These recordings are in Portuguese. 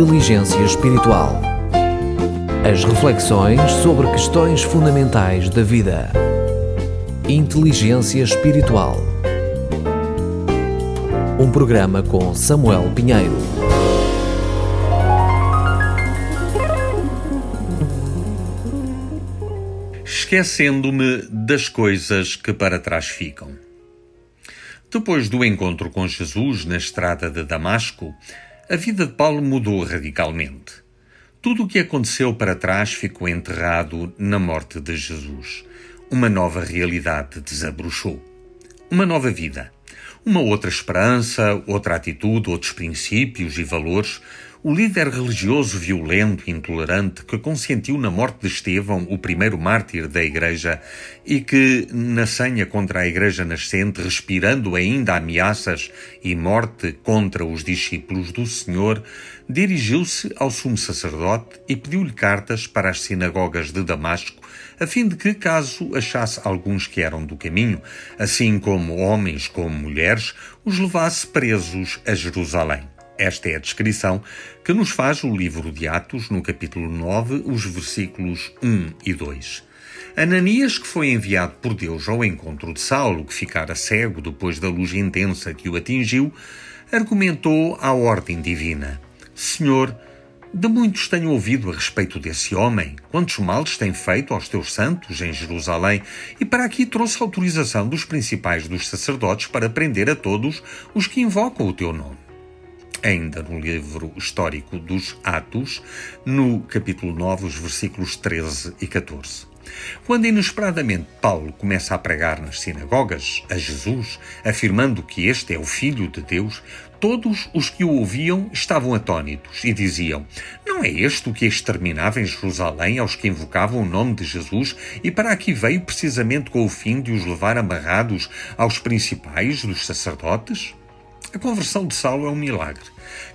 Inteligência Espiritual. As reflexões sobre questões fundamentais da vida. Inteligência Espiritual. Um programa com Samuel Pinheiro. Esquecendo-me das coisas que para trás ficam. Depois do encontro com Jesus na estrada de Damasco, a vida de Paulo mudou radicalmente. Tudo o que aconteceu para trás ficou enterrado na morte de Jesus. Uma nova realidade desabrochou. Uma nova vida. Uma outra esperança, outra atitude, outros princípios e valores, o líder religioso violento e intolerante que consentiu na morte de Estevão, o primeiro mártir da Igreja, e que, na senha contra a Igreja nascente, respirando ainda ameaças e morte contra os discípulos do Senhor, dirigiu-se ao sumo sacerdote e pediu-lhe cartas para as sinagogas de Damasco, a fim de que, caso achasse alguns que eram do caminho, assim como homens como mulheres, os levasse presos a Jerusalém. Esta é a descrição que nos faz o livro de Atos, no capítulo 9, os versículos 1 e 2. Ananias, que foi enviado por Deus ao encontro de Saulo, que ficara cego depois da luz intensa que o atingiu, argumentou à ordem divina: Senhor, de muitos tenho ouvido a respeito desse homem, quantos males tem feito aos teus santos em Jerusalém, e para aqui trouxe autorização dos principais dos sacerdotes para prender a todos os que invocam o teu nome ainda no livro histórico dos Atos, no capítulo 9, os versículos 13 e 14. Quando inesperadamente Paulo começa a pregar nas sinagogas a Jesus, afirmando que este é o Filho de Deus, todos os que o ouviam estavam atônitos e diziam: Não é este o que exterminava em Jerusalém aos que invocavam o nome de Jesus e para aqui veio precisamente com o fim de os levar amarrados aos principais dos sacerdotes? A conversão de Saulo é um milagre,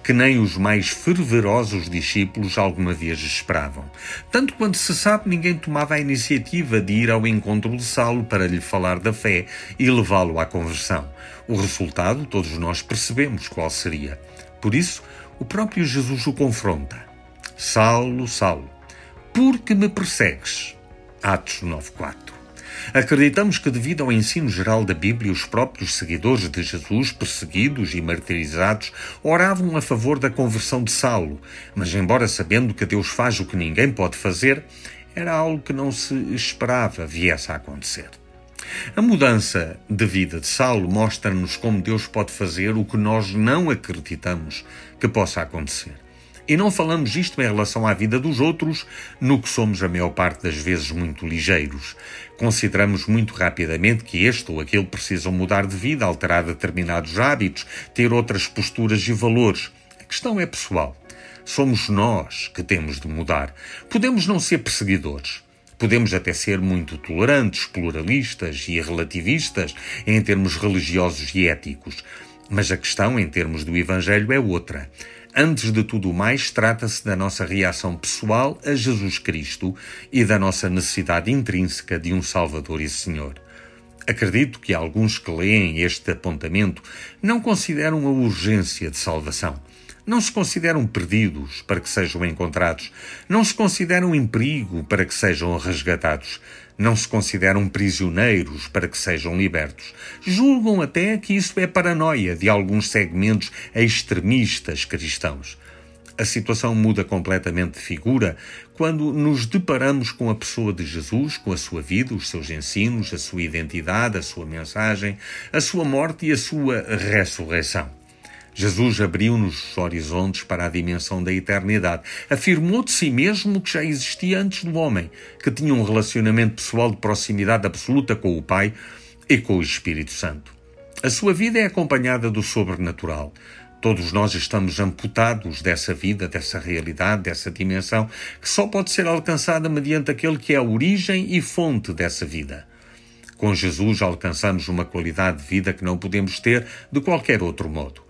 que nem os mais fervorosos discípulos alguma vez esperavam. Tanto quanto se sabe, ninguém tomava a iniciativa de ir ao encontro de Saulo para lhe falar da fé e levá-lo à conversão. O resultado, todos nós percebemos qual seria. Por isso, o próprio Jesus o confronta. Saulo, Saulo, por que me persegues? Atos 9.4 Acreditamos que, devido ao ensino geral da Bíblia, os próprios seguidores de Jesus, perseguidos e martirizados, oravam a favor da conversão de Saulo, mas, embora sabendo que Deus faz o que ninguém pode fazer, era algo que não se esperava viesse a acontecer. A mudança de vida de Saulo mostra-nos como Deus pode fazer o que nós não acreditamos que possa acontecer. E não falamos isto em relação à vida dos outros, no que somos a maior parte das vezes muito ligeiros. Consideramos muito rapidamente que este ou aquele precisam mudar de vida, alterar determinados hábitos, ter outras posturas e valores. A questão é pessoal. Somos nós que temos de mudar. Podemos não ser perseguidores. Podemos até ser muito tolerantes, pluralistas e relativistas em termos religiosos e éticos. Mas a questão, em termos do Evangelho, é outra. Antes de tudo mais, trata-se da nossa reação pessoal a Jesus Cristo e da nossa necessidade intrínseca de um Salvador e Senhor. Acredito que alguns que leem este apontamento não consideram a urgência de salvação. Não se consideram perdidos para que sejam encontrados. Não se consideram em perigo para que sejam resgatados. Não se consideram prisioneiros para que sejam libertos. Julgam até que isso é paranoia de alguns segmentos extremistas cristãos. A situação muda completamente de figura quando nos deparamos com a pessoa de Jesus, com a sua vida, os seus ensinos, a sua identidade, a sua mensagem, a sua morte e a sua ressurreição. Jesus abriu-nos os horizontes para a dimensão da eternidade. Afirmou de si mesmo que já existia antes do homem, que tinha um relacionamento pessoal de proximidade absoluta com o Pai e com o Espírito Santo. A sua vida é acompanhada do sobrenatural. Todos nós estamos amputados dessa vida, dessa realidade, dessa dimensão, que só pode ser alcançada mediante aquele que é a origem e fonte dessa vida. Com Jesus alcançamos uma qualidade de vida que não podemos ter de qualquer outro modo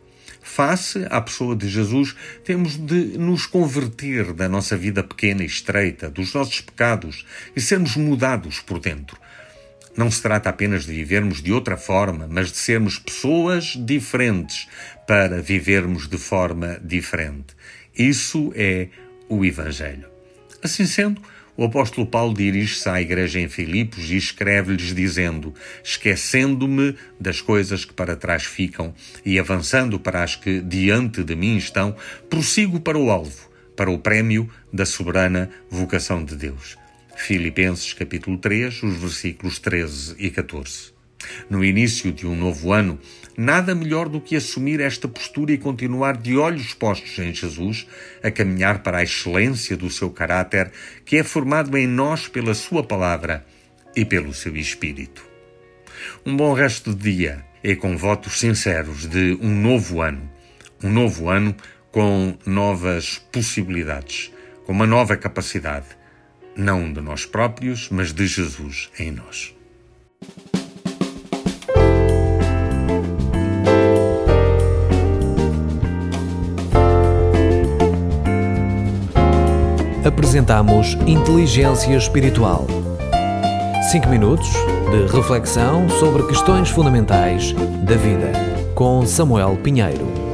face à pessoa de Jesus, temos de nos converter da nossa vida pequena e estreita, dos nossos pecados e sermos mudados por dentro. Não se trata apenas de vivermos de outra forma, mas de sermos pessoas diferentes para vivermos de forma diferente. Isso é o Evangelho. Assim sendo, o apóstolo Paulo dirige-se à igreja em Filipos e escreve-lhes dizendo: Esquecendo-me das coisas que para trás ficam e avançando para as que diante de mim estão, prossigo para o alvo, para o prémio da soberana vocação de Deus. Filipenses capítulo 3, os versículos 13 e 14. No início de um novo ano, nada melhor do que assumir esta postura e continuar de olhos postos em Jesus, a caminhar para a excelência do seu caráter, que é formado em nós pela Sua palavra e pelo seu Espírito. Um bom resto de dia e com votos sinceros de um novo ano. Um novo ano com novas possibilidades, com uma nova capacidade, não de nós próprios, mas de Jesus em nós. Apresentamos Inteligência Espiritual. 5 minutos de reflexão sobre questões fundamentais da vida, com Samuel Pinheiro.